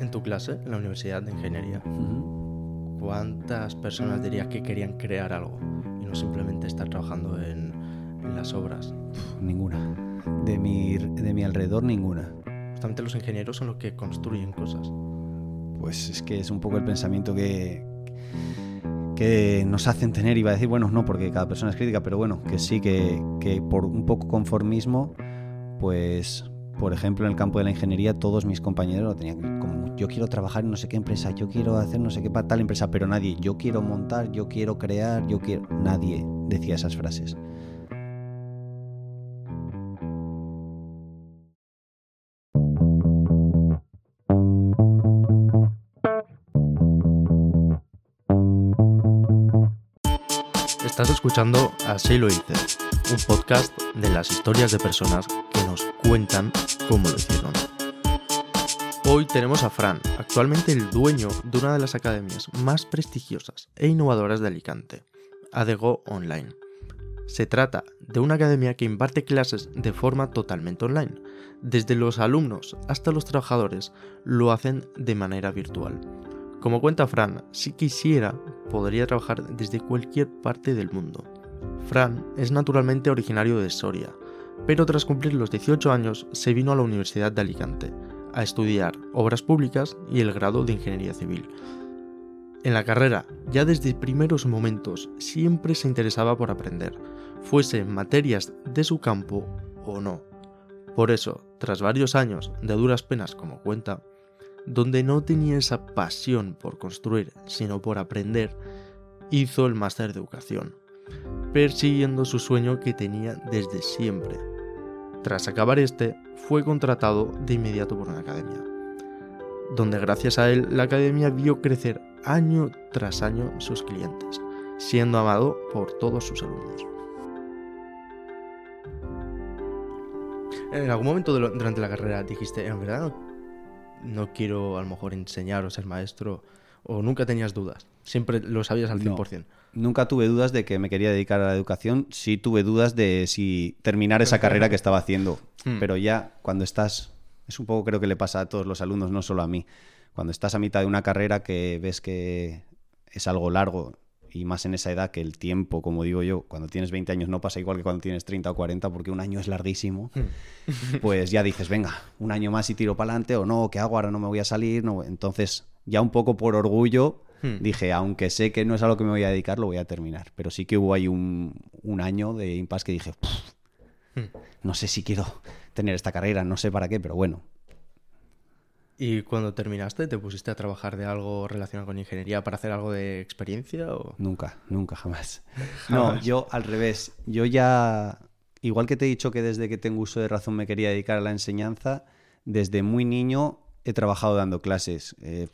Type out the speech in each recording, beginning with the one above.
En tu clase, en la Universidad de Ingeniería, ¿cuántas personas dirías que querían crear algo y no simplemente estar trabajando en, en las obras? Ninguna. De mi, de mi alrededor, ninguna. Justamente los ingenieros son los que construyen cosas. Pues es que es un poco el pensamiento que, que nos hacen tener, iba a decir, bueno, no, porque cada persona es crítica, pero bueno, que sí, que, que por un poco conformismo, pues, por ejemplo, en el campo de la ingeniería, todos mis compañeros lo tenían como, yo quiero trabajar en no sé qué empresa, yo quiero hacer no sé qué para tal empresa, pero nadie, yo quiero montar, yo quiero crear, yo quiero, nadie decía esas frases. Estás escuchando Así lo hice, un podcast de las historias de personas que nos cuentan cómo lo hicieron. Hoy tenemos a Fran, actualmente el dueño de una de las academias más prestigiosas e innovadoras de Alicante, ADEGO Online. Se trata de una academia que imparte clases de forma totalmente online. Desde los alumnos hasta los trabajadores lo hacen de manera virtual. Como cuenta Fran, si quisiera, podría trabajar desde cualquier parte del mundo. Fran es naturalmente originario de Soria, pero tras cumplir los 18 años se vino a la Universidad de Alicante a estudiar obras públicas y el grado de Ingeniería Civil. En la carrera, ya desde primeros momentos, siempre se interesaba por aprender, fuese en materias de su campo o no. Por eso, tras varios años de duras penas como cuenta, donde no tenía esa pasión por construir, sino por aprender, hizo el máster de educación, persiguiendo su sueño que tenía desde siempre. Tras acabar este, fue contratado de inmediato por una academia, donde gracias a él la academia vio crecer año tras año sus clientes, siendo amado por todos sus alumnos. En algún momento durante la carrera dijiste, en verdad no quiero a lo mejor enseñar o ser maestro, o nunca tenías dudas, siempre lo sabías al 100%. nunca tuve dudas de que me quería dedicar a la educación, sí tuve dudas de si terminar esa carrera que estaba haciendo, Hmm. pero ya cuando estás, es un poco creo que le pasa a todos los alumnos, no solo a mí, cuando estás a mitad de una carrera que ves que es algo largo y más en esa edad que el tiempo, como digo yo, cuando tienes 20 años no pasa igual que cuando tienes 30 o 40 porque un año es larguísimo, pues ya dices, venga, un año más y tiro para adelante o no, ¿qué hago? Ahora no me voy a salir. No. Entonces, ya un poco por orgullo, Hmm. dije, aunque sé que no es a lo que me voy a dedicar, lo voy a terminar. Pero sí que hubo ahí un, un año de impasse que dije, "Pff, Hmm. no sé si quiero tener esta carrera, no sé para qué, pero bueno. ¿Y cuando terminaste te pusiste a trabajar de algo relacionado con ingeniería para hacer algo de experiencia? O... Nunca, nunca, jamás. No, yo al revés. Yo ya, igual que te he dicho que desde que tengo uso de razón me quería dedicar a la enseñanza, desde muy niño he trabajado dando clases. Eh,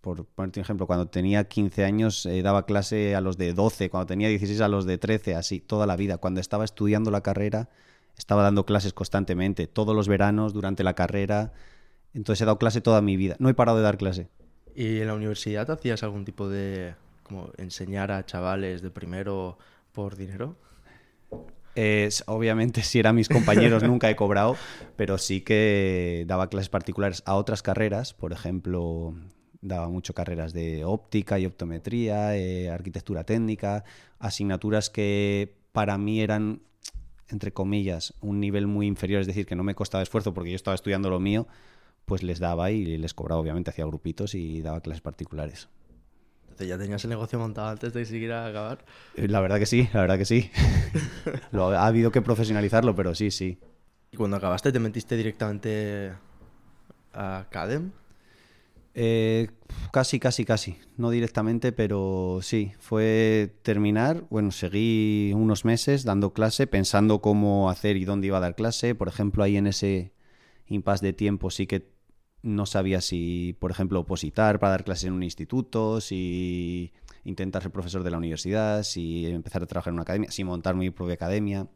por ponerte un ejemplo, cuando tenía 15 años eh, daba clase a los de 12, cuando tenía 16 a los de 13, así, toda la vida. Cuando estaba estudiando la carrera, estaba dando clases constantemente, todos los veranos, durante la carrera. Entonces he dado clase toda mi vida. No he parado de dar clase. ¿Y en la universidad hacías algún tipo de como enseñar a chavales de primero por dinero? Es, obviamente, si eran mis compañeros, nunca he cobrado, pero sí que daba clases particulares a otras carreras. Por ejemplo, daba mucho carreras de óptica y optometría, eh, arquitectura técnica, asignaturas que para mí eran, entre comillas, un nivel muy inferior, es decir, que no me costaba esfuerzo porque yo estaba estudiando lo mío, pues les daba y les cobraba, obviamente, hacía grupitos y daba clases particulares. Entonces ya tenías el negocio montado antes de siquiera acabar. Eh, La verdad que sí, la verdad que sí. Lo, ha habido que profesionalizarlo, pero sí, sí. ¿Y cuando acabaste te metiste directamente a Cadem? Eh, casi, casi, casi. No directamente, pero sí. Fue terminar. Bueno, seguí unos meses dando clase, pensando cómo hacer y dónde iba a dar clase. Por ejemplo, ahí en ese impasse de tiempo sí que no sabía si, por ejemplo, opositar para dar clases en un instituto, si intentar ser profesor de la universidad, si empezar a trabajar en una academia, si montar mi propia academia.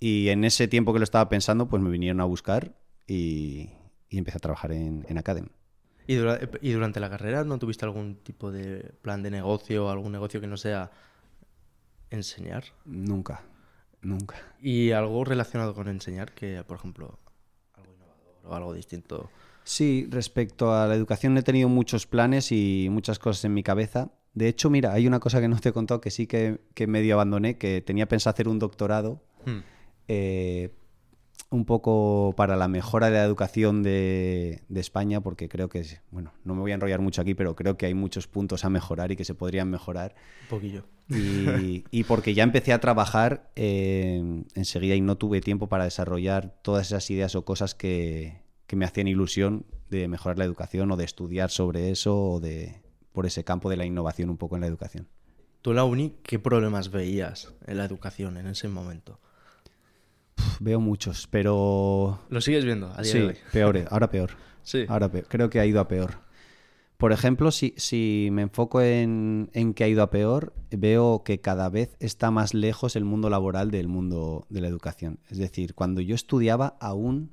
Y en ese tiempo que lo estaba pensando, pues me vinieron a buscar y, empecé a trabajar en, en Academ. ¿Y, dura- ¿Y durante la carrera no tuviste algún tipo de plan de negocio, algún negocio que no sea enseñar? Nunca, nunca. ¿Y algo relacionado con enseñar que, por ejemplo, algo innovador o algo distinto? Sí, respecto a la educación he tenido muchos planes y muchas cosas en mi cabeza. De hecho, mira, hay una cosa que no te he contado que sí que, que medio abandoné, que tenía pensado hacer un doctorado. Hmm. eh, un poco para la mejora de la educación de, de España, porque creo que, bueno, no me voy a enrollar mucho aquí, pero creo que hay muchos puntos a mejorar y que se podrían mejorar. Un poquillo. Y, y porque ya empecé a trabajar eh, enseguida y no tuve tiempo para desarrollar todas esas ideas o cosas que, que me hacían ilusión de mejorar la educación o de estudiar sobre eso o de por ese campo de la innovación un poco en la educación. ¿Tú en la uni qué problemas veías en la educación en ese momento? Uf, veo muchos, pero ¿Lo sigues viendo a día sí, de hoy? peores, ahora peor. Sí. Ahora peor. Creo que ha ido a peor. Por ejemplo, si, si me enfoco en, en que ha ido a peor, veo que cada vez está más lejos el mundo laboral del mundo de la educación. Es decir, cuando yo estudiaba aún,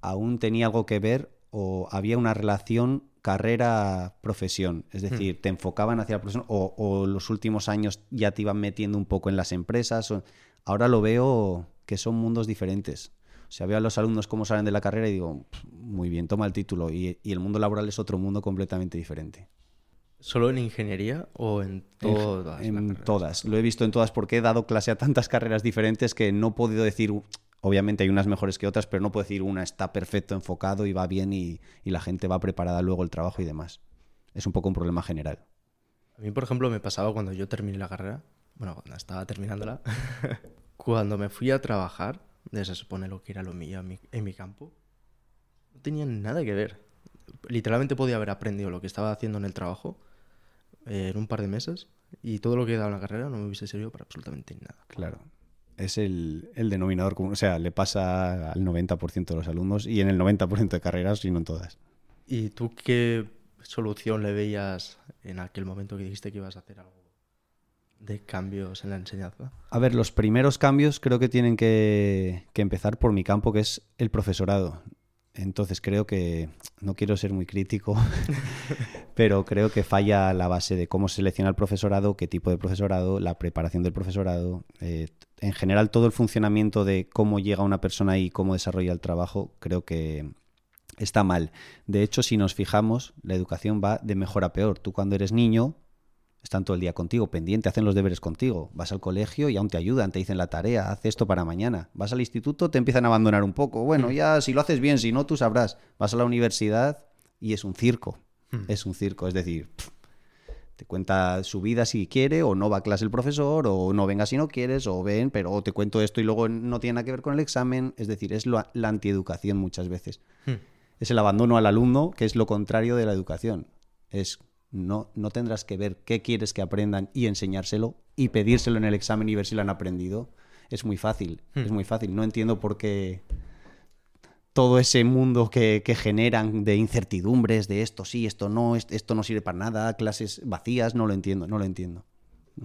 aún tenía algo que ver o había una relación carrera-profesión. Es decir, te enfocaban hacia la profesión o, o los últimos años ya te iban metiendo un poco en las empresas. o- Ahora lo veo que son mundos diferentes. O sea, veo a los alumnos cómo salen de la carrera y digo, "Pff, muy bien, toma el título. Y, y el mundo laboral es otro mundo completamente diferente. ¿Solo en ingeniería o en todas en todas. Lo he visto en todas porque he dado clase a tantas carreras diferentes que no he podido decir, obviamente hay unas mejores que otras, pero no puedo decir una está perfecto enfocado y va bien y, y la gente va preparada luego el trabajo y demás. Es un poco un problema general. A mí, por ejemplo, me pasaba cuando yo terminé la carrera, bueno, cuando estaba terminándola, cuando me fui a trabajar, se supone lo que era lo mío en mi, en mi campo, no tenía nada que ver. Literalmente podía haber aprendido lo que estaba haciendo en el trabajo eh, en un par de meses y todo lo que he dado en la carrera no me hubiese servido para absolutamente nada. Claro. Es el, el denominador común. O sea, le pasa al 90% de los alumnos y en el 90% de carreras y no en todas. ¿Y tú qué solución le veías en aquel momento que dijiste que ibas a hacer algo de cambios en la enseñanza? A ver, los primeros cambios creo que tienen que, que empezar por mi campo, que es el profesorado. Entonces creo que, no quiero ser muy crítico, pero creo que falla la base de cómo se selecciona el profesorado, qué tipo de profesorado, la preparación del profesorado, eh, en general todo el funcionamiento de cómo llega una persona y cómo desarrolla el trabajo, creo que está mal. De hecho, si nos fijamos, la educación va de mejor a peor. Tú cuando eres niño, están todo el día contigo, pendiente, hacen los deberes contigo. Vas al colegio y aún te ayudan, te dicen la tarea, haz esto para mañana. Vas al instituto, te empiezan a abandonar un poco. Bueno, ya si lo haces bien, si no, tú sabrás. Vas a la universidad y es un circo. Hmm. Es un circo, es decir, pff, te cuenta su vida si quiere, o no va a clase el profesor, o no venga si no quieres, o ven, pero te cuento esto y luego no tiene nada que ver con el examen. Es decir, es lo- la antieducación muchas veces Hmm. es el abandono al alumno, que es lo contrario de la educación. Es no, no tendrás que ver qué quieres que aprendan y enseñárselo y pedírselo en el examen y ver si lo han aprendido. Es muy fácil, Hmm. es muy fácil. No entiendo por qué todo ese mundo que, que generan de incertidumbres, de esto sí, esto no, est- esto no sirve para nada, clases vacías, no lo entiendo, no lo entiendo.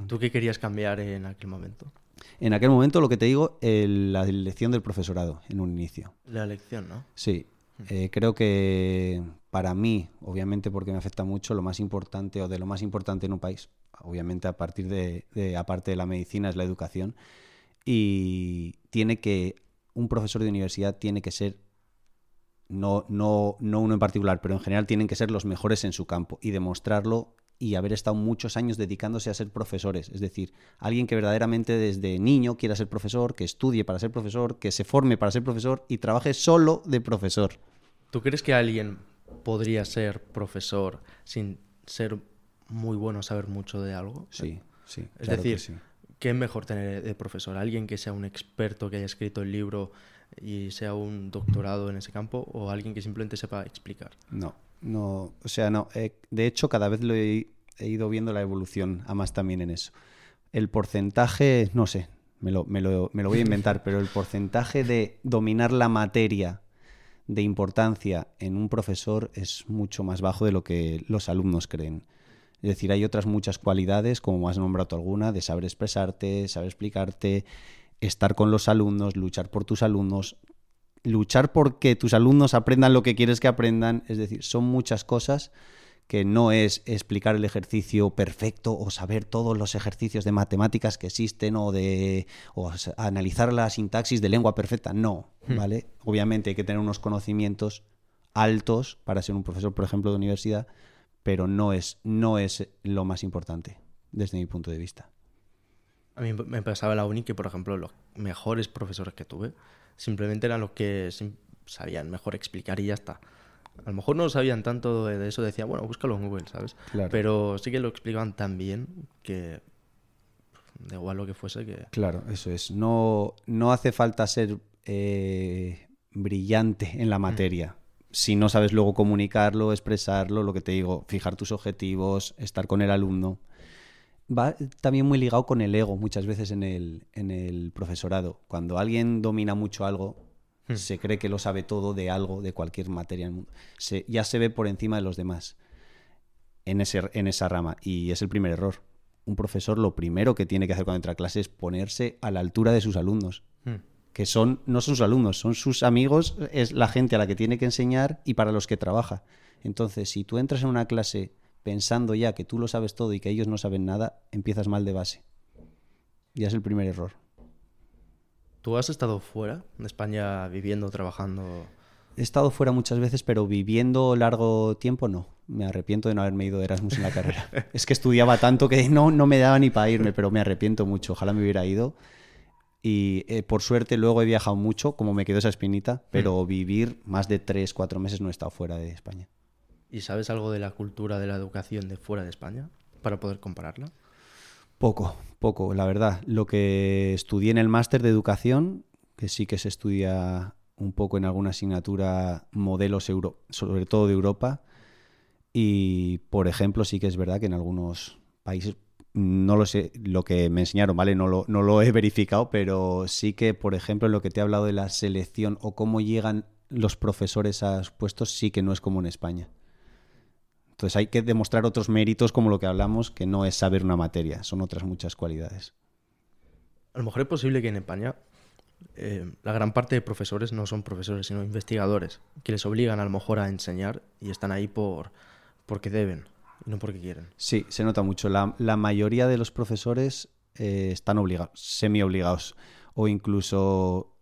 ¿Tú qué querías cambiar en aquel momento? En aquel momento, lo que te digo, el- la elección del profesorado en un inicio. La elección, ¿no? Sí, eh, creo que para mí, obviamente porque me afecta mucho, lo más importante o de lo más importante en un país, obviamente a partir de, de- aparte de la medicina, es la educación. Y tiene que, un profesor de universidad tiene que ser, no, no, no uno en particular, pero en general tienen que ser los mejores en su campo y demostrarlo y haber estado muchos años dedicándose a ser profesores. Es decir, alguien que verdaderamente desde niño quiera ser profesor, que estudie para ser profesor, que se forme para ser profesor y trabaje solo de profesor. ¿Tú crees que alguien podría ser profesor sin ser muy bueno, saber mucho de algo? Sí, sí. Es claro que decir, sí. ¿qué es mejor tener de profesor? ¿Alguien que sea un experto, que haya escrito el libro y sea un doctorado en ese campo? ¿O alguien que simplemente sepa explicar? No, no, o sea, no. eh, de hecho, cada vez lo he, ido viendo la evolución, a más también en eso. El porcentaje, no sé, me lo, me lo- me lo voy a inventar, pero el porcentaje de dominar la materia de importancia en un profesor es mucho más bajo de lo que los alumnos creen. Es decir, hay otras muchas cualidades, como has nombrado alguna, de saber expresarte, saber explicarte, estar con los alumnos, luchar por tus alumnos, luchar porque tus alumnos aprendan lo que quieres que aprendan. Es decir, son muchas cosas que no es explicar el ejercicio perfecto o saber todos los ejercicios de matemáticas que existen o de o analizar la sintaxis de lengua perfecta. No, ¿vale? Obviamente hay que tener unos conocimientos altos para ser un profesor, por ejemplo, de universidad, pero no es, no es lo más importante desde mi punto de vista. A mí me pasaba la uni que, por ejemplo, los mejores profesores que tuve simplemente eran los que sabían mejor explicar y ya está. A lo mejor no sabían tanto de eso, decía, bueno, búscalo en Google, ¿sabes? Pero sí que lo explicaban tan bien que da igual lo que fuese que... Claro, eso es. No, no hace falta ser eh, brillante en la mm. materia. Si no sabes luego comunicarlo, expresarlo, lo que te digo, fijar tus objetivos, estar con el alumno. Va también muy ligado con el ego muchas veces en el, en el profesorado. Cuando alguien domina mucho algo, Hmm. Se cree que lo sabe todo de algo, de cualquier materia en el mundo. ya se ve por encima de los demás en, ese, en esa rama. Y es el primer error. Un profesor lo primero que tiene que hacer cuando entra a clase es ponerse a la altura de sus alumnos. Hmm. Que son, no son sus alumnos, son sus amigos, es la gente a la que tiene que enseñar y para los que trabaja. Entonces, si tú entras en una clase pensando ya que tú lo sabes todo y que ellos no saben nada, empiezas mal de base. Ya es el primer error. ¿Tú has estado fuera de España viviendo, trabajando? He estado fuera muchas veces, pero viviendo largo tiempo no. Me arrepiento de no haberme ido de Erasmus en la carrera. es que estudiaba tanto que no, no me daba ni para irme, pero me arrepiento mucho. Ojalá me hubiera ido. Y eh, por suerte luego he viajado mucho, como me quedó esa espinita, pero mm. vivir más de tres, cuatro meses no he estado fuera de España. ¿Y sabes algo de la cultura de la educación de fuera de España para poder compararla? Poco, poco, la verdad. Lo que estudié en el máster de educación, que sí que se estudia un poco en alguna asignatura modelos sobre todo de Europa. Y, por ejemplo, sí que es verdad que en algunos países, no lo sé, lo que me enseñaron, ¿vale? No lo, no lo he verificado, pero sí que, por ejemplo, lo que te he hablado de la selección o cómo llegan los profesores a puestos, sí que no es como en España. Entonces hay que demostrar otros méritos como lo que hablamos, que no es saber una materia, son otras muchas cualidades. A lo mejor es posible que en España eh, la gran parte de profesores no son profesores, sino investigadores, que les obligan a lo mejor a enseñar y están ahí por porque deben y no porque quieren. Sí, se nota mucho. La, mayoría de los profesores eh, están obligados, semi obligados, o incluso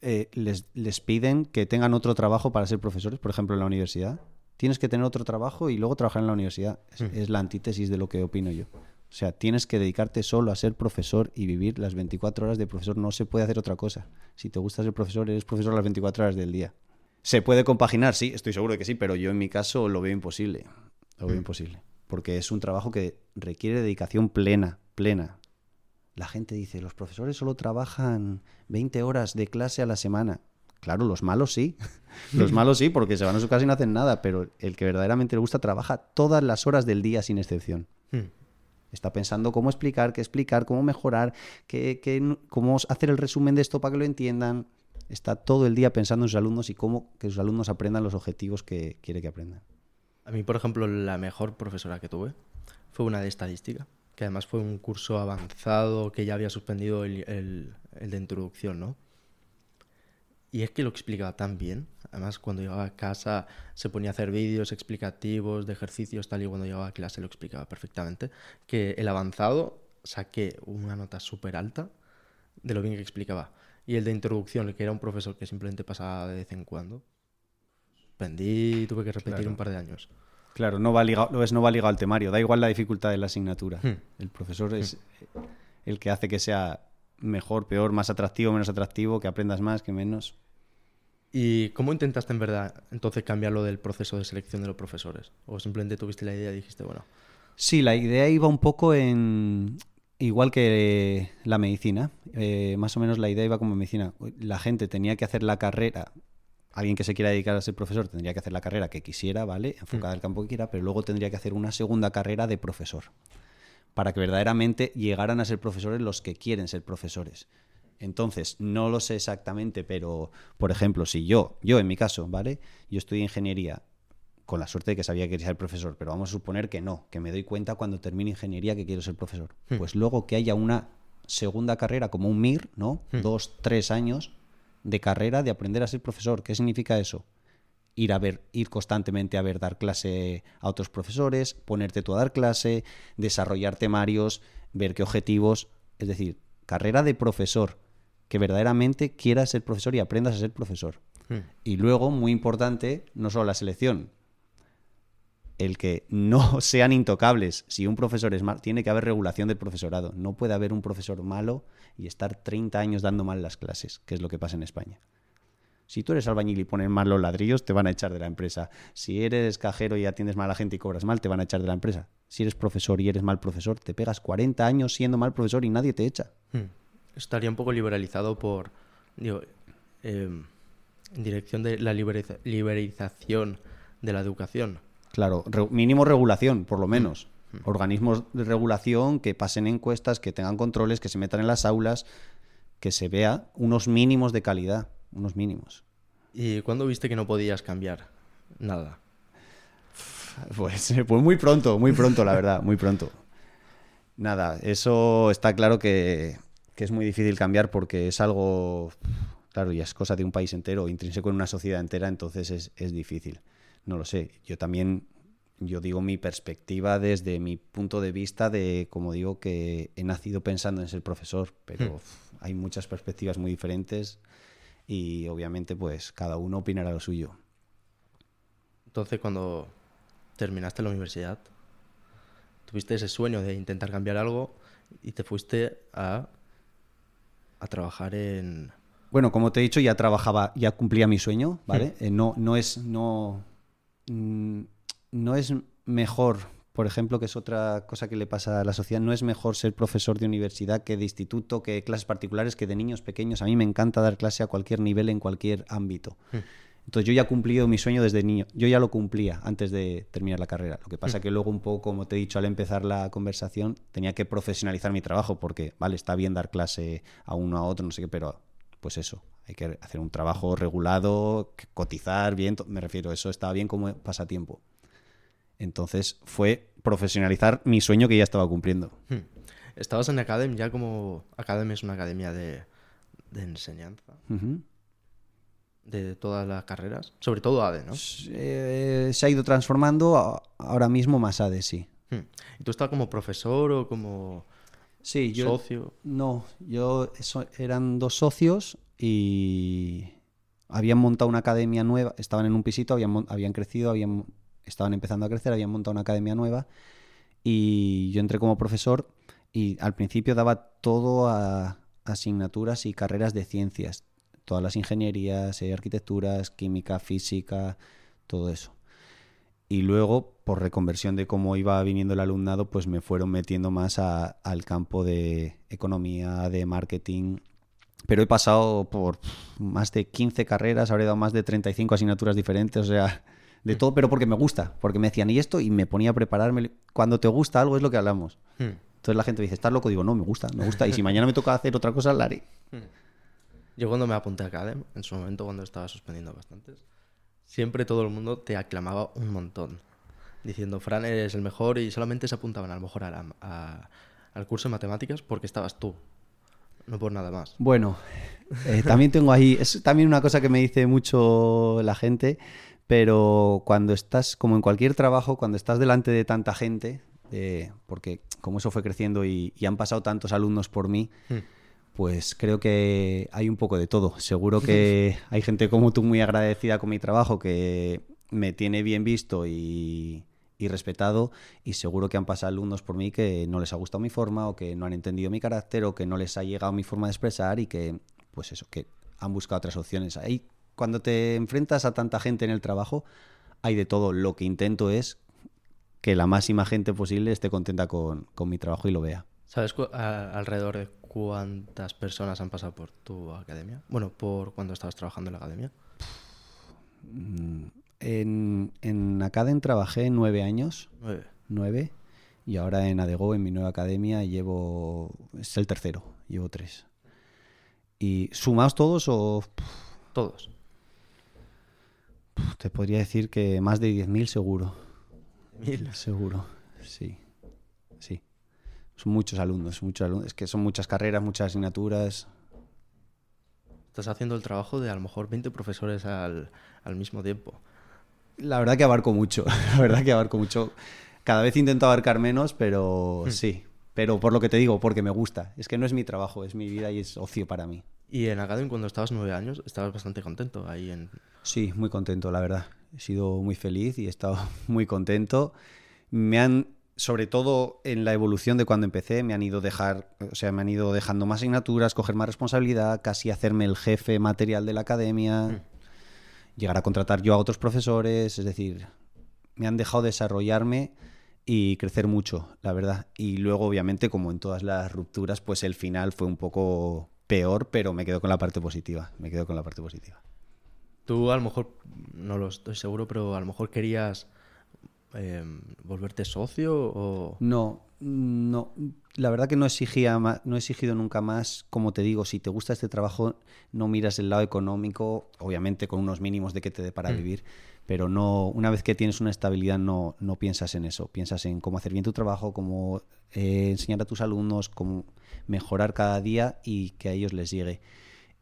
eh, les, les piden que tengan otro trabajo para ser profesores, por ejemplo en la universidad tienes que tener otro trabajo y luego trabajar en la universidad. Es, la antítesis de lo que opino yo. O sea, tienes que dedicarte solo a ser profesor y vivir las 24 horas de profesor. No se puede hacer otra cosa. Si te gusta ser profesor, eres profesor las 24 horas del día. ¿Se puede compaginar? Sí, estoy seguro de que sí, pero yo en mi caso lo veo imposible. Lo veo imposible. Porque es un trabajo que requiere dedicación plena, plena. La gente dice, los profesores solo trabajan 20 horas de clase a la semana. Claro, los malos sí. los malos sí, porque se van a su casa y no hacen nada, pero el que verdaderamente le gusta trabaja todas las horas del día sin excepción. Hmm. Está pensando cómo explicar, qué explicar, cómo mejorar, qué, cómo hacer el resumen de esto para que lo entiendan. Está todo el día pensando en sus alumnos y cómo que sus alumnos aprendan los objetivos que quiere que aprendan. A mí, por ejemplo, la mejor profesora que tuve fue una de estadística, que además fue un curso avanzado que ya había suspendido el, el de introducción, ¿no? Y es que lo explicaba tan bien. Además, cuando llegaba a casa se ponía a hacer vídeos explicativos de ejercicios, tal y cuando llegaba a clase lo explicaba perfectamente. Que el avanzado saqué una nota súper alta de lo bien que explicaba. Y el de introducción, que era un profesor que simplemente pasaba de vez en cuando, suspendí y tuve que repetir un par de años. Claro, no va, ligado, no va ligado al temario. Da igual la dificultad de la asignatura. Hmm. El profesor es hmm. el que hace que sea mejor, peor, más atractivo, menos atractivo, que aprendas más, que menos. ¿Y cómo intentaste en verdad entonces cambiarlo del proceso de selección de los profesores? ¿O simplemente tuviste la idea y dijiste, bueno? Sí, la idea iba un poco en... Igual que la medicina, eh, más o menos la idea iba como medicina. La gente tenía que hacer la carrera, alguien que se quiera dedicar a ser profesor tendría que hacer la carrera que quisiera, ¿vale? Enfocada al campo que quiera, pero luego tendría que hacer una segunda carrera de profesor, para que verdaderamente llegaran a ser profesores los que quieren ser profesores. Entonces, no lo sé exactamente, pero, por ejemplo, si yo, yo en mi caso, ¿vale? Yo estudié ingeniería con la suerte de que sabía que quería ser profesor, pero vamos a suponer que no, que me doy cuenta cuando termine ingeniería que quiero ser profesor. Hmm. Pues luego que haya una segunda carrera como un MIR, ¿no? Hmm. Dos, tres años de carrera de aprender a ser profesor. ¿Qué significa eso? Ir a ver, ir constantemente a ver, dar clase a otros profesores, ponerte tú a dar clase, desarrollar temarios, ver qué objetivos. Es decir, carrera de profesor que verdaderamente quieras ser profesor y aprendas a ser profesor. Hmm. Y luego, muy importante, no solo la selección, el que no sean intocables. Si un profesor es malo, tiene que haber regulación del profesorado. No puede haber un profesor malo y estar 30 años dando mal las clases, que es lo que pasa en España. Si tú eres albañil y pones mal los ladrillos, te van a echar de la empresa. Si eres cajero y atiendes mal a la gente y cobras mal, te van a echar de la empresa. Si eres profesor y eres mal profesor, te pegas 40 años siendo mal profesor y nadie te echa. Hmm. Estaría un poco liberalizado por, digo, em, en dirección de la liberiza- liberalización de la educación. Claro, re- mínimo regulación, por lo menos. Organismos de regulación que pasen encuestas, que tengan controles, que se metan en las aulas, que se vea unos mínimos de calidad, unos mínimos. ¿Y cuándo viste que no podías cambiar? Nada. Pues, pues muy pronto, muy pronto, la verdad, muy pronto. Nada, eso está claro que, que es muy difícil cambiar porque es algo, claro, ya es cosa de un país entero, intrínseco en una sociedad entera, entonces es, es difícil. No lo sé. Yo también, yo digo mi perspectiva desde mi punto de vista de, como digo, que he nacido pensando en ser profesor, pero uf, hay muchas perspectivas muy diferentes y obviamente pues cada uno opinará lo suyo. Entonces, cuando terminaste la universidad, tuviste ese sueño de intentar cambiar algo y te fuiste a, a trabajar en... Bueno, como te he dicho, ya trabajaba, ya cumplía mi sueño, ¿vale? Eh, no, no es, no, mm, no es mejor, por ejemplo, que es otra cosa que le pasa a la sociedad, no es mejor ser profesor de universidad que de instituto, que de clases particulares, que de niños pequeños. A mí me encanta dar clase a cualquier nivel, en cualquier ámbito. Entonces yo ya he cumplido mi sueño desde niño. Yo ya lo cumplía antes de terminar la carrera. Lo que pasa que luego un poco, como te he dicho al empezar la conversación, tenía que profesionalizar mi trabajo porque, vale, está bien dar clase a uno a otro, no sé qué, pero pues eso, hay que hacer un trabajo regulado, cotizar bien, me refiero, eso estaba bien como pasatiempo. Entonces fue profesionalizar mi sueño que ya estaba cumpliendo. Hmm. Estabas en Academ ya como... Academ es una academia de, de enseñanza de todas las carreras, sobre todo ADE, ¿no? Eh, se ha ido transformando, a- ahora mismo más ADE, sí. Hmm. ¿Y tú estabas como profesor o como Sí, yo, socio? No, yo eso, eran dos socios y habían montado una academia nueva, estaban en un pisito, habían, habían crecido, habían, estaban empezando a crecer, habían montado una academia nueva y yo entré como profesor y al principio daba todo a asignaturas y carreras de ciencias, todas las ingenierías, eh, arquitecturas, química, física, todo eso. Y luego, por reconversión de cómo iba viniendo el alumnado, pues me fueron metiendo más al campo de economía, de marketing. Pero he pasado por más de 15 carreras, habré dado más de 35 asignaturas diferentes, o sea, de todo, pero porque me gusta, porque me decían, ¿y esto? Y me ponía a prepararme. Cuando te gusta algo es lo que hablamos. Hmm. Entonces la gente me dice, ¿estás loco? Digo, no, me gusta, me gusta. Y si mañana me toca hacer otra cosa, la haré. Yo cuando me apunté a Academ, en su momento cuando estaba suspendiendo bastantes, siempre todo el mundo te aclamaba un montón, diciendo, Fran, eres el mejor y solamente se apuntaban a lo mejor a la- a- al curso de matemáticas porque estabas tú, no por nada más. Bueno, eh, también tengo ahí, es también una cosa que me dice mucho la gente, pero cuando estás, como en cualquier trabajo, cuando estás delante de tanta gente, eh, porque como eso fue creciendo y, y han pasado tantos alumnos por mí, Hmm. pues creo que hay un poco de todo. Seguro que hay gente como tú muy agradecida con mi trabajo, que me tiene bien visto y, y respetado, y seguro que han pasado alumnos por mí que no les ha gustado mi forma, o que no han entendido mi carácter, o que no les ha llegado mi forma de expresar, y que, pues eso, que han buscado otras opciones. Ahí, cuando te enfrentas a tanta gente en el trabajo, hay de todo. Lo que intento es que la máxima gente posible esté contenta con, con mi trabajo y lo vea. ¿Sabes a- alrededor de cuántas personas han pasado por tu academia? Bueno, por cuando estabas trabajando en la academia. En, en Academ trabajé nueve años, Nueve. nueve, y ahora en Adego, en mi nueva academia, llevo, es el tercero, llevo tres. ¿Y sumados todos o Todos. Te podría decir que más de 10.000 seguro? Mil. Seguro, sí, sí. Son muchos alumnos, muchos alumnos. Es que son muchas carreras, muchas asignaturas. Estás haciendo el trabajo de a lo mejor 20 profesores al, al mismo tiempo. La verdad que abarco mucho, la verdad que abarco mucho. Cada vez intento abarcar menos, pero sí. Pero por lo que te digo, porque me gusta. Es que no es mi trabajo, es mi vida y es ocio para mí. Y en Academy, cuando estabas nueve años, estabas bastante contento ahí en... Sí, muy contento, la verdad. He sido muy feliz y he estado muy contento. Me han, sobre todo en la evolución de cuando empecé, me han ido dejar, o sea, me han ido dejando más asignaturas, coger más responsabilidad, casi hacerme el jefe material de la academia, Mm. llegar a contratar yo a otros profesores, es decir, me han dejado desarrollarme y crecer mucho, la verdad. Y luego, obviamente, como en todas las rupturas, pues el final fue un poco peor, pero me quedo con la parte positiva, me quedo con la parte positiva. Tú a lo mejor, no lo estoy seguro, pero a lo mejor querías eh, volverte socio o... No, no. La verdad que no exigía ma- no he exigido nunca más. Como te digo, si te gusta este trabajo, no miras el lado económico, obviamente con unos mínimos de que te dé para Mm. vivir, pero no, una vez que tienes una estabilidad, no, no piensas en eso. Piensas en cómo hacer bien tu trabajo, cómo eh, enseñar a tus alumnos, cómo mejorar cada día y que a ellos les llegue.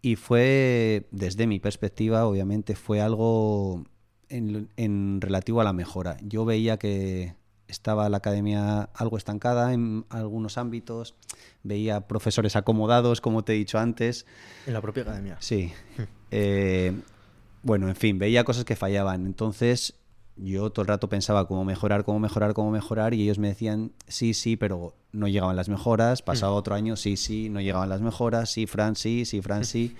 Y fue, desde mi perspectiva, obviamente, fue algo en, en relativo a la mejora. Yo veía que estaba la academia algo estancada en algunos ámbitos, veía profesores acomodados, como te he dicho antes. En la propia academia. Sí. Eh, bueno, en fin, veía cosas que fallaban. Entonces yo todo el rato pensaba cómo mejorar, cómo mejorar, cómo mejorar y ellos me decían sí, sí, pero no llegaban las mejoras. Pasaba otro año, sí, sí, no llegaban las mejoras. Sí, Fran, sí, sí, Fran, sí.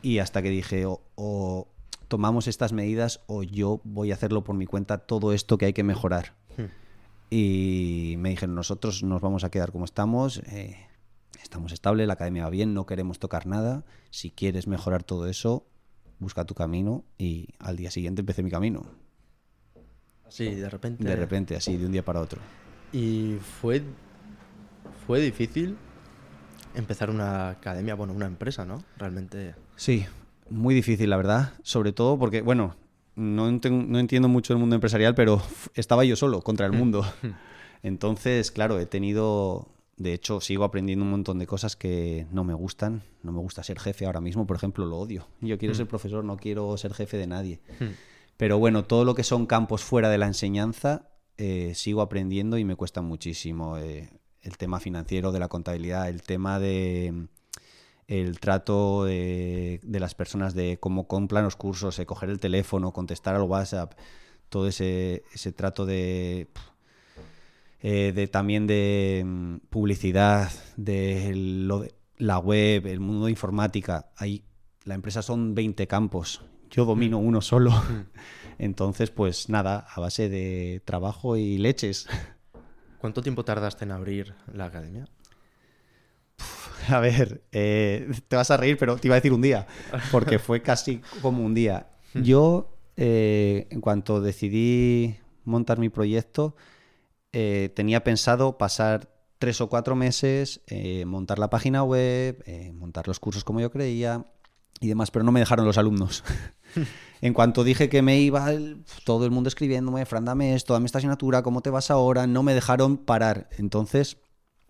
Y hasta que dije, o, o tomamos estas medidas o yo voy a hacerlo por mi cuenta todo esto que hay que mejorar. Y me dijeron, nosotros nos vamos a quedar como estamos, eh, estamos estable, la academia va bien, no queremos tocar nada. Si quieres mejorar todo eso, busca tu camino. Y al día siguiente empecé mi camino. Sí, de repente. De repente, así, de un día para otro. Y fue, fue difícil empezar una academia, bueno, una empresa, ¿no? Realmente. Sí, muy difícil, la verdad. Sobre todo porque, bueno, no, no entiendo mucho el mundo empresarial, pero estaba yo solo contra el mundo. Entonces, claro, he tenido, de hecho, sigo aprendiendo un montón de cosas que no me gustan. No me gusta ser jefe ahora mismo, por ejemplo, lo odio. Yo quiero ser profesor, no quiero ser jefe de nadie. Pero bueno, todo lo que son campos fuera de la enseñanza, eh, sigo aprendiendo y me cuesta muchísimo. eh, el tema financiero, de la contabilidad, el tema de mm, el trato de, de las personas, de cómo compran los cursos, de coger el teléfono, contestar al WhatsApp, todo ese, ese trato de, eh, de también de mm, publicidad, de lo de la web, el mundo de informática. Ahí, la empresa son 20 campos. Yo domino uno solo. Entonces, pues nada, a base de trabajo y leches. ¿Cuánto tiempo tardaste en abrir la academia? A ver, eh, te vas a reír, pero te iba a decir un día, porque fue casi como un día. Yo, eh, en cuanto decidí montar mi proyecto, eh, tenía pensado pasar tres o cuatro meses, eh, montar la página web, eh, montar los cursos como yo creía y demás, pero no me dejaron los alumnos. en cuanto dije que me iba, todo el mundo escribiéndome, Fran, dame esto, dame esta asignatura, ¿cómo te vas ahora? No me dejaron parar. Entonces,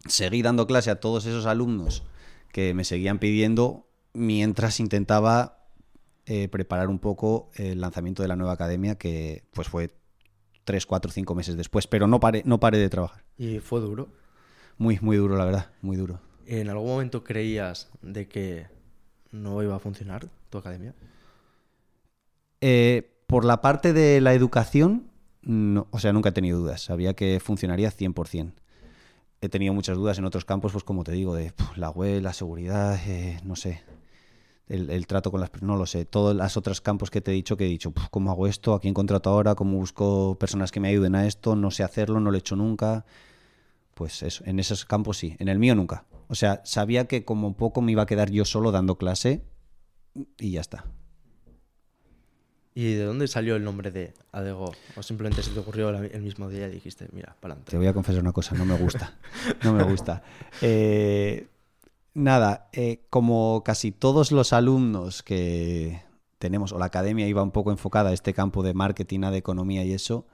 seguí dando clase a todos esos alumnos que me seguían pidiendo mientras intentaba eh, preparar un poco el lanzamiento de la nueva academia, que pues fue tres, cuatro, cinco meses después, pero no paré, no paré de trabajar. Y fue duro. Muy, muy duro, la verdad, muy duro. ¿En algún momento creías de que no iba a funcionar tu academia? Eh, por la parte de la educación, no, o sea, nunca he tenido dudas. Sabía que funcionaría 100%. He tenido muchas dudas en otros campos, pues como te digo, de la web, la seguridad, eh, no sé, el, el trato con las personas, no lo sé. Todos los otros campos que te he dicho, que he dicho, ¿cómo hago esto? ¿A quién contrato ahora? ¿Cómo busco personas que me ayuden a esto? No sé hacerlo, no lo he hecho nunca. Pues eso, en esos campos sí, en el mío nunca. O sea, sabía que como poco me iba a quedar yo solo dando clase y ya está. ¿Y de dónde salió el nombre de Adego? ¿O simplemente se te ocurrió el mismo día y dijiste, mira, para Te adelante? voy a confesar una cosa, no me gusta. No me gusta. Eh, nada, eh, como casi todos los alumnos que tenemos, o la academia iba un poco enfocada a este campo de marketing, de economía y eso,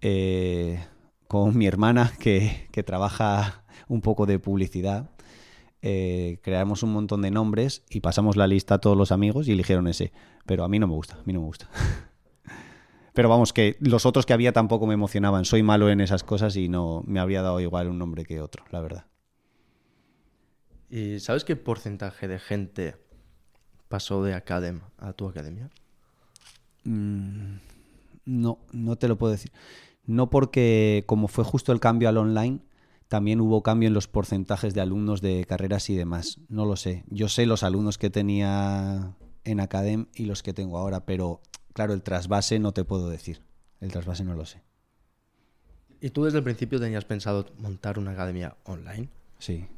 eh, con mi hermana que, que trabaja un poco de publicidad, eh, creamos un montón de nombres y pasamos la lista a todos los amigos y eligieron ese. Pero a mí no me gusta, a mí no me gusta. Pero vamos, que los otros que había tampoco me emocionaban. Soy malo en esas cosas y no me habría dado igual un nombre que otro, la verdad. ¿Y sabes qué porcentaje de gente pasó de Academ a tu academia? Mm, no, no te lo puedo decir. No porque como fue justo el cambio al online, también hubo cambio en los porcentajes de alumnos de carreras y demás. No lo sé. Yo sé los alumnos que tenía en Academ y los que tengo ahora, pero claro, el trasvase no te puedo decir. El trasvase no lo sé. ¿Y tú desde el principio tenías pensado montar una academia online? Sí,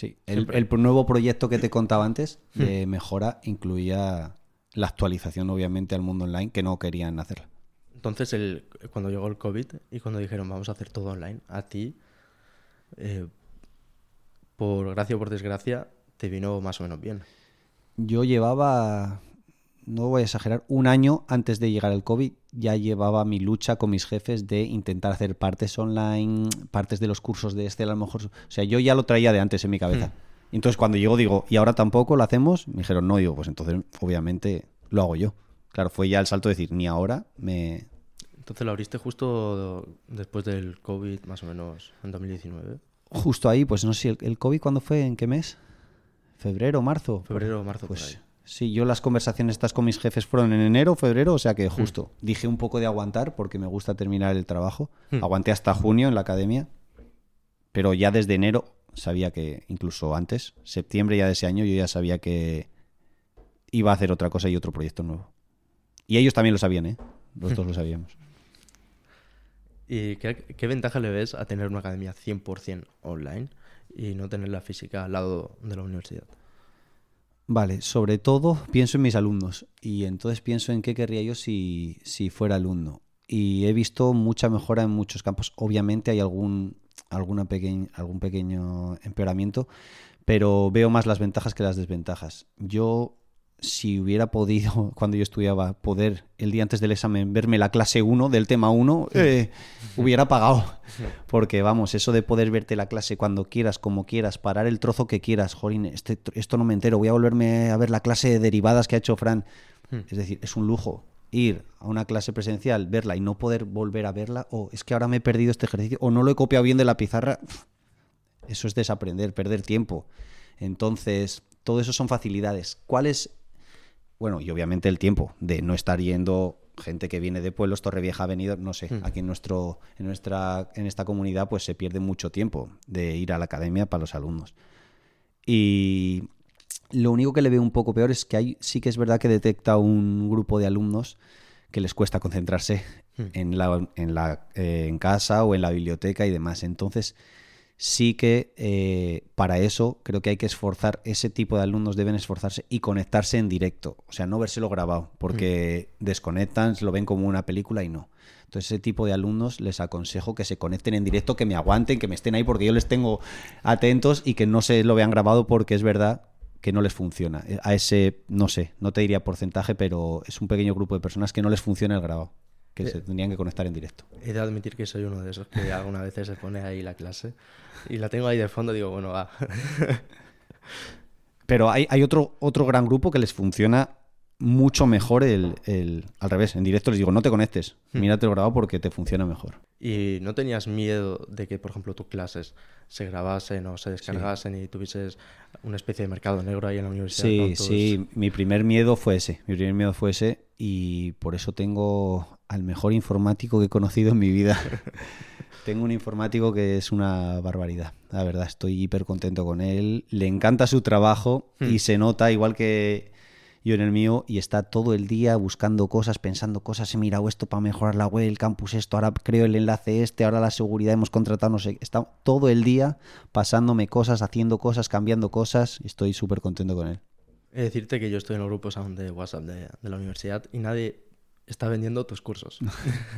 sí. El, el nuevo proyecto que te contaba antes de mejora incluía la actualización, obviamente, al mundo online, que no querían hacerla. Entonces, el, cuando llegó el COVID y cuando dijeron vamos a hacer todo online, a ti, eh, por gracia o por desgracia, te vino más o menos bien. Yo llevaba, no voy a exagerar, un año antes de llegar el COVID, ya llevaba mi lucha con mis jefes de intentar hacer partes online, partes de los cursos de este, a lo mejor. O sea, yo ya lo traía de antes en mi cabeza. Hmm. Entonces, cuando llego, digo, ¿y ahora tampoco lo hacemos? Me dijeron, no, digo, pues entonces, obviamente, lo hago yo. Claro, fue ya el salto de decir, ni ahora me, entonces lo abriste justo después del COVID, más o menos, en 2019. Justo ahí, pues no sé, ¿el, COVID cuándo fue? ¿En qué mes? ¿Febrero, marzo? Febrero, marzo, pues, Sí, yo las conversaciones estas con mis jefes fueron en enero, febrero, o sea que justo. Hmm. Dije un poco de aguantar porque me gusta terminar el trabajo. Hmm. Aguanté hasta junio en la academia, pero ya desde enero sabía que, incluso antes, septiembre ya de ese año, yo ya sabía que iba a hacer otra cosa y otro proyecto nuevo. Y ellos también lo sabían, ¿eh? Los dos lo sabíamos. ¿Y qué, ventaja le ves a tener una academia 100% online y no tener la física al lado de la universidad? Vale, sobre todo pienso en mis alumnos y entonces pienso en qué querría yo si, si fuera alumno. Y he visto mucha mejora en muchos campos. Obviamente hay algún, alguna algún pequeño empeoramiento, pero veo más las ventajas que las desventajas. Yo si hubiera podido, cuando yo estudiaba, poder el día antes del examen verme la clase 1 del tema 1, eh, hubiera pagado. Porque vamos, eso de poder verte la clase cuando quieras, como quieras, parar el trozo que quieras, Jorín, este, esto no me entero, voy a volverme a ver la clase de derivadas que ha hecho Fran. Hmm. Es decir, es un lujo ir a una clase presencial, verla y no poder volver a verla, o es que ahora me he perdido este ejercicio, o no lo he copiado bien de la pizarra. Eso es desaprender, perder tiempo. Entonces, todo eso son facilidades. ¿Cuál es bueno, y obviamente el tiempo de no estar yendo gente que viene de pueblos, Torrevieja ha venido, no sé, hmm. aquí en nuestro, en nuestra, en esta comunidad, pues se pierde mucho tiempo de ir a la academia para los alumnos. Y lo único que le veo un poco peor es que hay, sí que es verdad que detecta un grupo de alumnos que les cuesta concentrarse hmm. en, la, en, la, eh, en casa o en la biblioteca y demás. Entonces, sí que eh, para eso creo que hay que esforzar, ese tipo de alumnos deben esforzarse y conectarse en directo, o sea, no vérselo grabado, porque mm. desconectan, se lo ven como una película y no. Entonces, ese tipo de alumnos les aconsejo que se conecten en directo, que me aguanten, que me estén ahí porque yo les tengo atentos y que no se lo vean grabado porque es verdad que no les funciona. A ese, no sé, no te diría porcentaje, pero es un pequeño grupo de personas que no les funciona el grabado que se tendrían que conectar en directo. He de admitir que soy uno de esos que alguna vez se pone ahí la clase y la tengo ahí de fondo, digo, bueno, va. Pero hay, hay, otro, otro gran grupo que les funciona mucho mejor el, el, al revés. En directo les digo, no te conectes, hmm. mírate el grabado porque te funciona mejor. ¿Y no tenías miedo de que, por ejemplo, tus clases se grabasen o se descargasen y tuvieses una especie de mercado negro ahí en la universidad? Sí, sí, mi primer miedo fue ese. Mi primer miedo fue ese y por eso tengo al mejor informático que he conocido en mi vida. tengo un informático que es una barbaridad, la verdad, estoy hiper contento con él. Le encanta su trabajo y hmm. se nota, igual que yo en el mío y está todo el día buscando cosas, pensando cosas, he mirado esto para mejorar la web, el campus esto, ahora creo el enlace este, ahora la seguridad hemos contratado, no sé, está todo el día pasándome cosas, haciendo cosas, cambiando cosas estoy súper contento con él. He decirte que yo estoy en los grupos aún de WhatsApp de, la universidad y nadie está vendiendo tus cursos.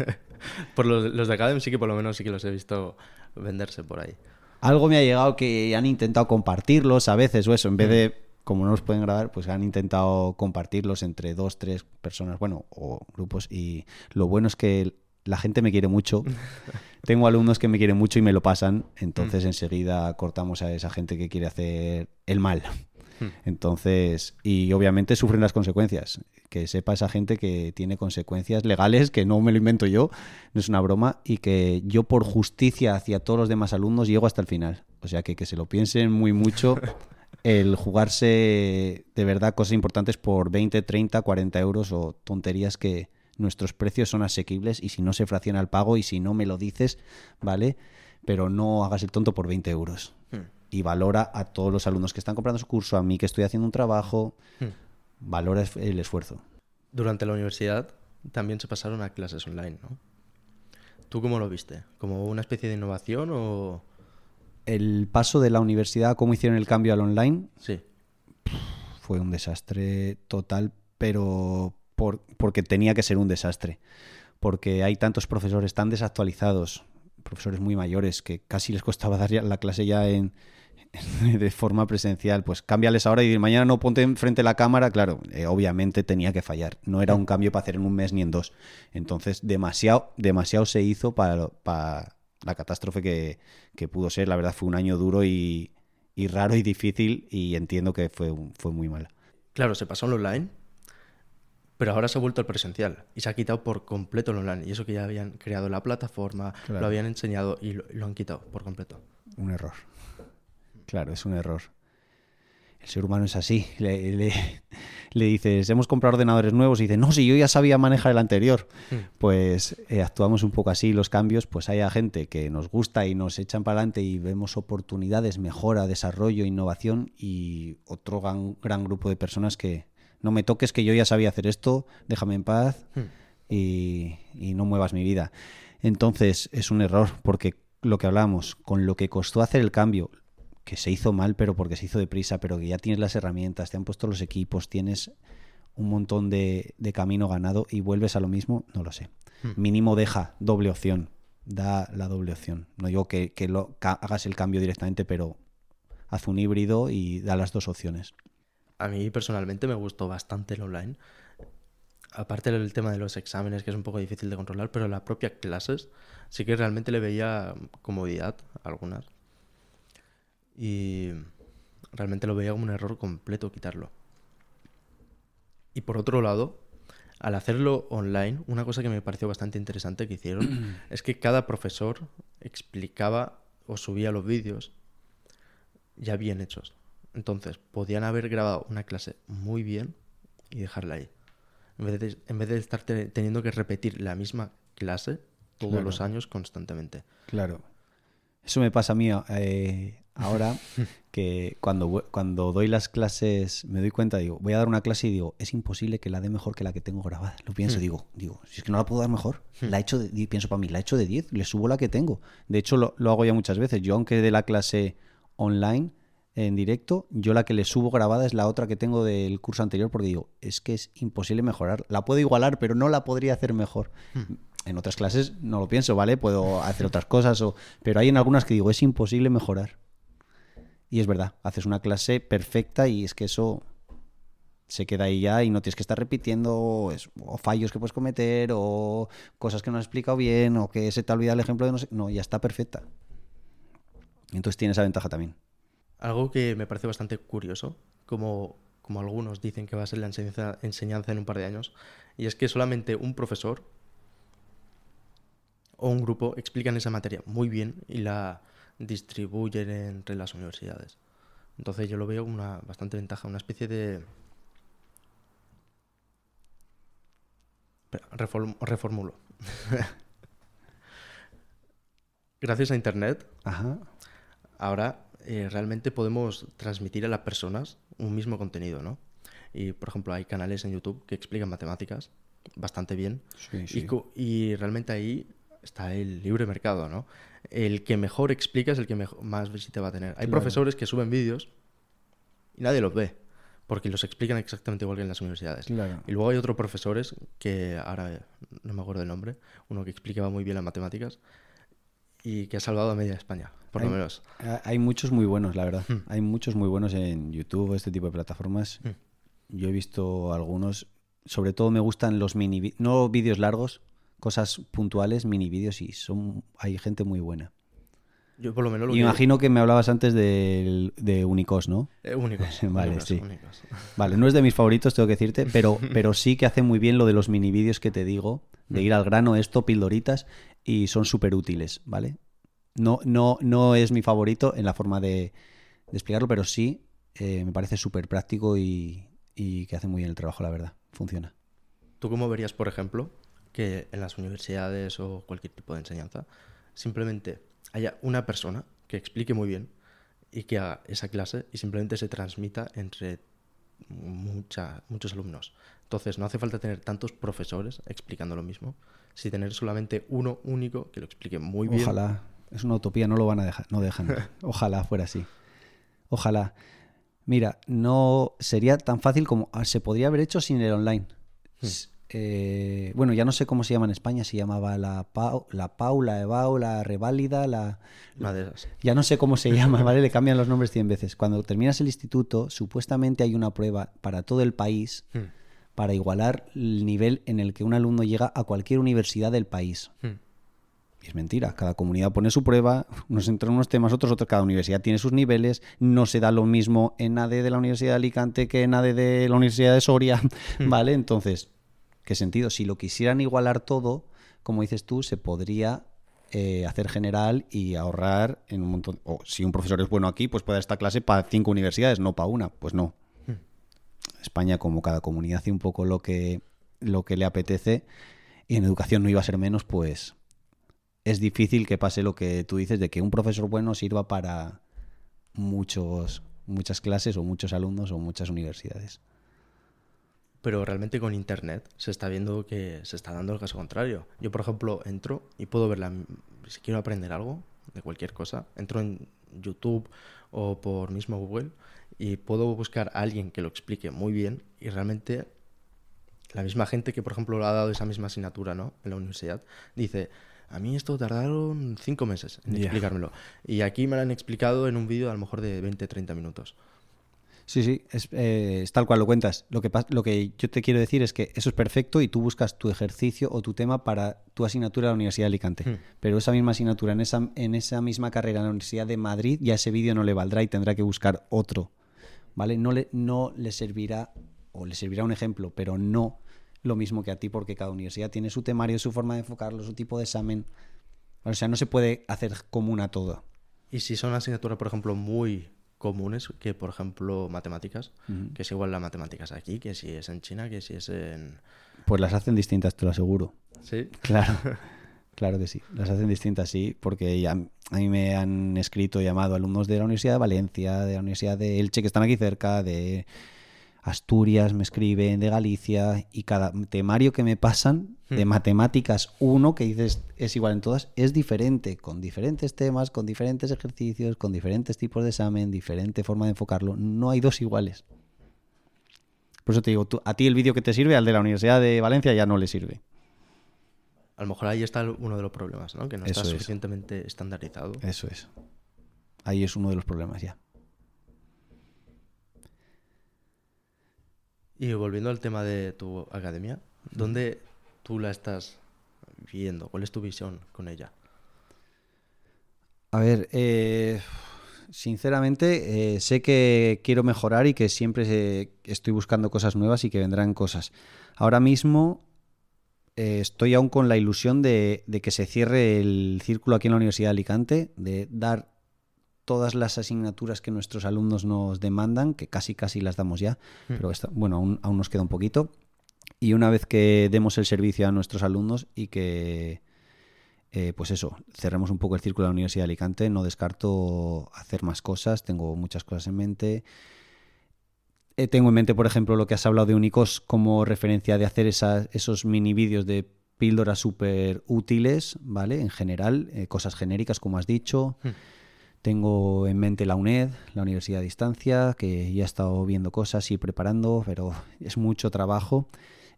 por los, los de Academy sí que por lo menos sí que los he visto venderse por ahí. Algo me ha llegado que han intentado compartirlos a veces o eso, en vez de mm como no los pueden grabar, pues han intentado compartirlos entre dos, tres personas, bueno, o grupos. Y lo bueno es que la gente me quiere mucho. Tengo alumnos que me quieren mucho y me lo pasan. Entonces mm. enseguida cortamos a esa gente que quiere hacer el mal. Mm. Entonces, y obviamente sufren las consecuencias. Que sepa esa gente que tiene consecuencias legales, que no me lo invento yo, no es una broma, y que yo por justicia hacia todos los demás alumnos llego hasta el final. O sea que que se lo piensen muy mucho el jugarse de verdad cosas importantes por 20, 30, 40 euros o tonterías que nuestros precios son asequibles y si no se fracciona el pago y si no me lo dices, ¿vale? Pero no hagas el tonto por 20 euros. Hmm. Y valora a todos los alumnos que están comprando su curso, a mí que estoy haciendo un trabajo, Hmm. Valora el esfuerzo. Durante la universidad también se pasaron a clases online, ¿no? ¿Tú cómo lo viste? ¿Como una especie de innovación o...? El paso de la universidad cómo hicieron el cambio al online Sí. fue un desastre total, pero por- porque tenía que ser un desastre. Porque hay tantos profesores tan desactualizados, profesores muy mayores, que casi les costaba dar la clase ya en, de forma presencial. Pues cámbiales ahora y mañana no ponte enfrente de la cámara. Claro, eh, obviamente tenía que fallar. No era un cambio para hacer en un mes ni en dos. Entonces, demasiado, demasiado se hizo para, para la catástrofe que, que pudo ser. La verdad, fue un año duro y, y raro y difícil y entiendo que fue, fue muy mala. Claro, se pasó al online, pero ahora se ha vuelto al presencial y se ha quitado por completo el online. Y eso que ya habían creado la plataforma, Claro. lo habían enseñado y lo, lo han quitado por completo. Un error. Claro, es un error. El ser humano es así. Le, le- le dices, hemos comprado ordenadores nuevos y dice, no, si yo ya sabía manejar el anterior. Pues eh, actuamos un poco así. Los cambios, pues hay a gente que nos gusta y nos echan para adelante y vemos oportunidades, mejora, desarrollo, innovación y otro gran, gran grupo de personas que no me toques que yo ya sabía hacer esto, déjame en paz y, y no muevas mi vida. Entonces es un error porque lo que hablamos, con lo que costó hacer el cambio, que se hizo mal, pero porque se hizo deprisa, pero que ya tienes las herramientas, te han puesto los equipos, tienes un montón de, de camino ganado y vuelves a lo mismo, no lo sé. Mínimo deja doble opción, da la doble opción. No digo que, que lo, hagas el cambio directamente, pero haz un híbrido y da las dos opciones. A mí personalmente me gustó bastante el online. Aparte del tema de los exámenes, que es un poco difícil de controlar, pero la propia clases sí que realmente le veía comodidad a algunas. Y realmente lo veía como un error completo quitarlo. Y por otro lado, al hacerlo online, una cosa que me pareció bastante interesante que hicieron es que cada profesor explicaba o subía los vídeos ya bien hechos. Entonces, podían haber grabado una clase muy bien y dejarla ahí. En vez de, en vez de estar te- teniendo que repetir la misma clase todos Claro. los años constantemente. Claro. Eso me pasa a mí eh, ahora que cuando, cuando doy las clases me doy cuenta, digo, voy a dar una clase y digo, es imposible que la dé mejor que la que tengo grabada. Lo pienso, Hmm. digo, digo, si es que no la puedo dar mejor. La he hecho, de- pienso para mí, la he hecho de 10, le subo la que tengo. De hecho, lo, lo hago ya muchas veces. Yo, aunque dé la clase online, en directo, yo la que le subo grabada es la otra que tengo del curso anterior porque digo, es que es imposible mejorar. La puedo igualar, pero no la podría hacer mejor. En otras clases no lo pienso, ¿vale? Puedo hacer otras cosas, o... pero hay en algunas que digo, es imposible mejorar. Y es verdad, haces una clase perfecta y es que eso se queda ahí ya y no tienes que estar repitiendo o, fallos que puedes cometer o cosas que no has explicado bien o que se te ha olvidado el ejemplo de no sé. No, ya está perfecta. Entonces tiene esa ventaja también. Algo que me parece bastante curioso, como, como algunos dicen que va a ser la enseñanza, enseñanza en un par de años, y es que solamente un profesor o un grupo explican esa materia muy bien y la distribuyen entre las universidades. Entonces yo lo veo como una bastante ventaja, una especie de... Reform- reformulo. Gracias a Internet, Ajá. ahora eh, realmente podemos transmitir a las personas un mismo contenido, ¿no? Y, por ejemplo, hay canales en YouTube que explican matemáticas bastante bien. Sí, sí. y realmente ahí está el libre mercado, ¿no? El que mejor explica es el que más visita va a tener. Hay Claro. profesores que suben vídeos y nadie los ve, porque los explican exactamente igual que en las universidades. Claro. Y luego hay otros profesores que ahora no me acuerdo el nombre, uno que explicaba muy bien las matemáticas y que ha salvado a media España, por lo menos. Ha- Hay muchos muy buenos, la verdad. Hmm. Hay muchos muy buenos en YouTube, este tipo de plataformas. Hmm. Yo he visto algunos. Sobre todo me gustan los mini, no vídeos largos, cosas puntuales, mini vídeos y son hay gente muy buena. Yo por lo menos lo Y que- imagino que me hablabas antes del- de Unicos, ¿no? Eh, únicos. Vale, sí. Vale, no es de mis favoritos, tengo que decirte, pero, pero sí que hace muy bien lo de los mini vídeos que te digo, de ir al grano, esto, pildoritas, y son súper útiles, ¿vale? No, no, no es mi favorito en la forma de, de explicarlo, pero sí eh, me parece súper práctico y, y que hace muy bien el trabajo, la verdad. Funciona. ¿Tú cómo verías, por ejemplo, que en las universidades o cualquier tipo de enseñanza simplemente haya una persona que explique muy bien y que haga esa clase y simplemente se transmita entre mucha, muchos alumnos? Entonces, no hace falta tener tantos profesores explicando lo mismo, si tener solamente uno único que lo explique muy bien. Ojalá. Es una utopía, no lo van a dejar, no dejan. Ojalá fuera así. Ojalá. Mira, no sería tan fácil como ah, se podría haber hecho sin el online. Hmm. Eh, bueno, ya no sé cómo se llama en España, se llamaba la Pau, la Pau, la Evau, la Reválida, la... Una de esas. Ya no sé cómo se llama, ¿vale? Le cambian los nombres 100 veces. Cuando terminas el instituto, supuestamente hay una prueba para todo el país Hmm. para igualar el nivel en el que un alumno llega a cualquier universidad del país. Hmm. Y es mentira, cada comunidad pone su prueba, unos entran unos temas, otros otros, cada universidad tiene sus niveles, no se da lo mismo en ADE de la Universidad de Alicante que en ADE de la Universidad de Soria, ¿vale? Entonces, ¿qué sentido? Si lo quisieran igualar todo, como dices tú, se podría eh, hacer general y ahorrar en un montón... O si un profesor es bueno aquí, pues puede dar esta clase para cinco universidades, no para una. Pues no. España, como cada comunidad hace un poco lo que, lo que le apetece, y en educación no iba a ser menos, pues es difícil que pase lo que tú dices de que un profesor bueno sirva para muchos, muchas clases o muchos alumnos o muchas universidades. Pero realmente con internet se está viendo que se está dando el caso contrario. Yo, por ejemplo, entro y puedo ver la, si quiero aprender algo de cualquier cosa, entro en YouTube o por mismo Google y puedo buscar a alguien que lo explique muy bien y realmente la misma gente que, por ejemplo, ha dado esa misma asignatura ¿no? en la universidad dice, a mí esto tardaron cinco meses en explicármelo. Y aquí me lo han explicado en un vídeo a lo mejor de 20-30 minutos. Sí, sí, es, eh, es tal cual lo cuentas. Lo que, lo que yo te quiero decir es que eso es perfecto y tú buscas tu ejercicio o tu tema para tu asignatura de la Universidad de Alicante. Hmm. Pero esa misma asignatura en esa, en esa misma carrera en la Universidad de Madrid, ya ese vídeo no le valdrá y tendrá que buscar otro. ¿Vale? No le, no le servirá, o le servirá un ejemplo, pero no lo mismo que a ti, porque cada universidad tiene su temario, su forma de enfocarlo, su tipo de examen. O sea, no se puede hacer común a todo. Y si son asignaturas, por ejemplo, muy comunes, que por ejemplo matemáticas, que es igual las matemáticas aquí, que si es en China, que si es en... Pues las hacen distintas, te lo aseguro. Sí. Claro, claro que sí. Las hacen distintas, sí, porque ya a mí me han escrito y llamado alumnos de la Universidad de Valencia, de la Universidad de Elche, que están aquí cerca, de Asturias, me escriben, de Galicia, y cada temario que me pasan de Hmm. matemáticas 1, que dices es igual en todas, es diferente, con diferentes temas, con diferentes ejercicios, con diferentes tipos de examen, diferente forma de enfocarlo. No hay dos iguales. Por eso te digo, tú- a ti el vídeo que te sirve, al de la Universidad de Valencia ya no le sirve. A lo mejor ahí está uno de los problemas, ¿no? Que no está es. suficientemente estandarizado. Eso es. Ahí es uno de los problemas ya. Y volviendo al tema de tu academia, ¿dónde tú la estás viendo? ¿Cuál es tu visión con ella? A ver, eh, sinceramente eh, sé que quiero mejorar y que siempre eh, estoy buscando cosas nuevas y que vendrán cosas. Ahora mismo eh, estoy aún con la ilusión de, de que se cierre el círculo aquí en la Universidad de Alicante, de dar todas las asignaturas que nuestros alumnos nos demandan, que casi casi las damos ya, Hmm. pero está- bueno, aún, aún nos queda un poquito. Y una vez que demos el servicio a nuestros alumnos y que, eh, pues eso, cerremos un poco el círculo de la Universidad de Alicante, no descarto hacer más cosas, tengo muchas cosas en mente. Eh, tengo en mente, por ejemplo, lo que has hablado de Unicos como referencia de hacer esas- esos mini vídeos de píldoras súper útiles, ¿vale? En general, eh, cosas genéricas, como has dicho. Hmm. Tengo en mente la UNED, la Universidad a Distancia, que ya he estado viendo cosas y preparando, pero es mucho trabajo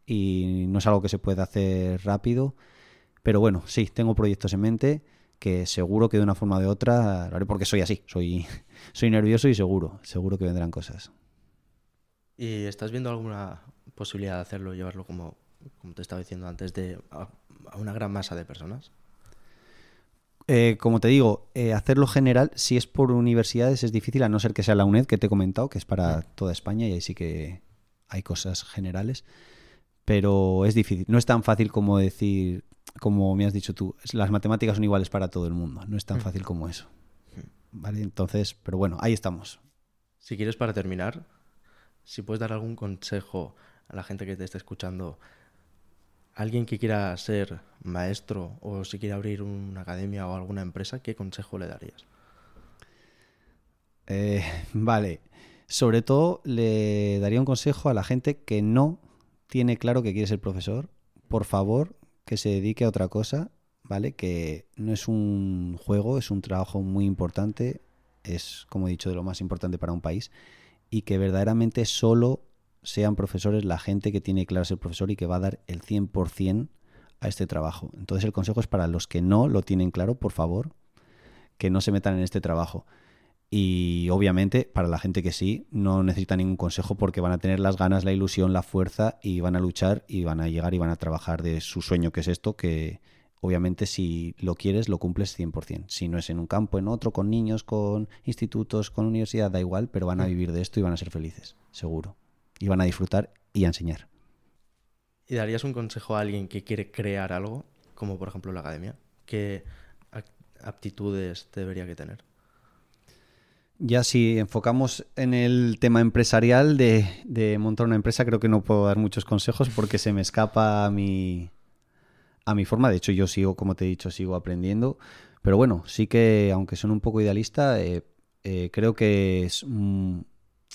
y no es algo que se pueda hacer rápido. Pero bueno, sí, tengo proyectos en mente que seguro que de una forma o de otra lo haré porque soy así, soy, soy nervioso y seguro, seguro que vendrán cosas. ¿Y estás viendo alguna posibilidad de hacerlo, llevarlo como, como te estaba diciendo antes, de a, a una gran masa de personas? Eh, como te digo, eh, hacerlo general, si es por universidades es difícil, a no ser que sea la UNED que te he comentado, que es para toda España y ahí sí que hay cosas generales. Pero es difícil, no es tan fácil como decir, como me has dicho tú, las matemáticas son iguales para todo el mundo, no es tan Mm. fácil como eso. ¿Vale? Entonces, pero bueno, ahí estamos. Si quieres, para terminar, si puedes dar algún consejo a la gente que te esté escuchando, alguien que quiera ser maestro o si quiere abrir una academia o alguna empresa, ¿qué consejo le darías? Eh, vale, sobre todo le daría un consejo a la gente que no tiene claro que quiere ser profesor. Por favor, que se dedique a otra cosa, ¿vale? Que no es un juego, es un trabajo muy importante, es, como he dicho, de lo más importante para un país y que verdaderamente solo sean profesores la gente que tiene claro ser profesor y que va a dar el 100% a este trabajo. Entonces el consejo es para los que no lo tienen claro, por favor, que no se metan en este trabajo. Y obviamente para la gente que sí, no necesita ningún consejo porque van a tener las ganas, la ilusión, la fuerza y van a luchar y van a llegar y van a trabajar de su sueño, que es esto, que obviamente si lo quieres lo cumples 100%. Si no es en un campo, en otro, con niños, con institutos, con universidad, da igual, pero van a vivir de esto y van a ser felices, seguro y van a disfrutar y a enseñar. ¿Y darías un consejo a alguien que quiere crear algo, como por ejemplo la academia? ¿Qué aptitudes debería que tener? Ya si enfocamos en el tema empresarial de, montar una empresa, creo que no puedo dar muchos consejos porque se me escapa a mi, a mi forma. De hecho, yo sigo, como te he dicho, sigo aprendiendo. Pero bueno, sí que, aunque son un poco idealista, eh, eh, creo que es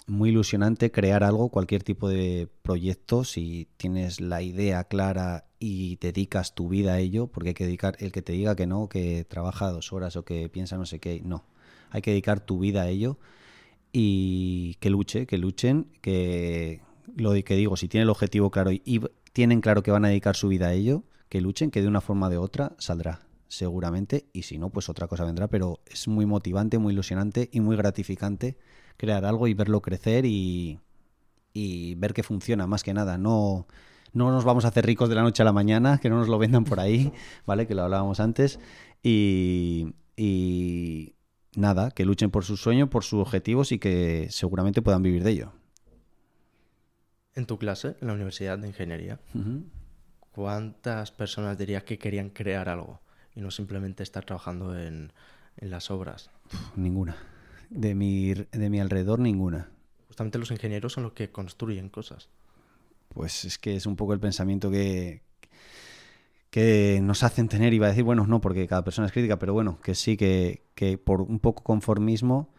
muy ilusionante crear algo, cualquier tipo de proyecto, si tienes la idea clara y dedicas tu vida a ello, porque hay que dedicar, el que te diga que no, que trabaja dos horas o que piensa no sé qué, no, hay que dedicar tu vida a ello y que luche, que luchen, que lo que digo, si tienen el objetivo claro y, y tienen claro que van a dedicar su vida a ello, que luchen, que de una forma o de otra saldrá seguramente. Y si no, pues otra cosa vendrá, pero es muy motivante, muy ilusionante y muy gratificante crear algo y verlo crecer y, ver que funciona más que nada. No, no nos vamos a hacer ricos de la noche a la mañana, que no nos lo vendan por ahí, ¿vale? Que lo hablábamos antes. Y, y nada, que luchen por sus sueños, por sus objetivos y que seguramente puedan vivir de ello. En tu clase, en la Universidad de Ingeniería, ¿cuántas personas dirías que querían crear algo y no simplemente estar trabajando en, en las obras? ninguna de mi, de mi alrededor ninguna. Justamente los ingenieros son los que construyen cosas. Pues es que es un poco el pensamiento que, que nos hacen tener, iba a decir, bueno, no, porque cada persona es crítica, pero bueno, que sí, que, que por un poco conformismo,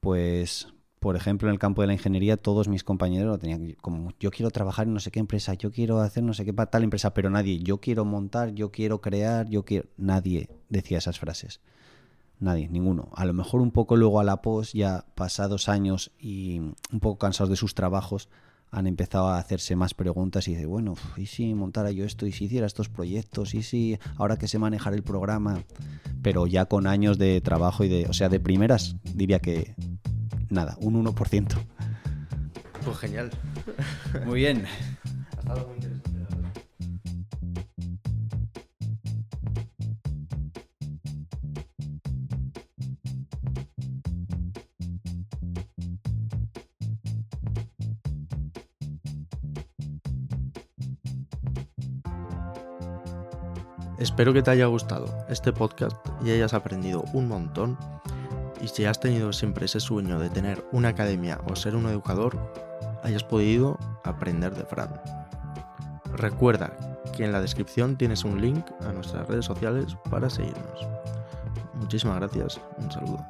pues, por ejemplo, en el campo de la ingeniería, todos mis compañeros lo tenían como, yo quiero trabajar en no sé qué empresa, yo quiero hacer no sé qué para tal empresa, pero nadie, yo quiero montar, yo quiero crear, yo quiero, nadie decía esas frases. Nadie, ninguno. A lo mejor un poco luego a la pos, ya pasados años y un poco cansados de sus trabajos, han empezado a hacerse más preguntas y dice, bueno, ¿y si montara yo esto? ¿Y si hiciera estos proyectos? ¿Y si ahora que sé manejar el programa? Pero ya con años de trabajo y de, o sea, de primeras diría que nada, un 1%. Pues genial. Muy bien. Espero que te haya gustado este podcast y hayas aprendido un montón. Y si has tenido siempre ese sueño de tener una academia o ser un educador, hayas podido aprender de Fran. Recuerda que en la descripción tienes un link a nuestras redes sociales para seguirnos. Muchísimas gracias, un saludo.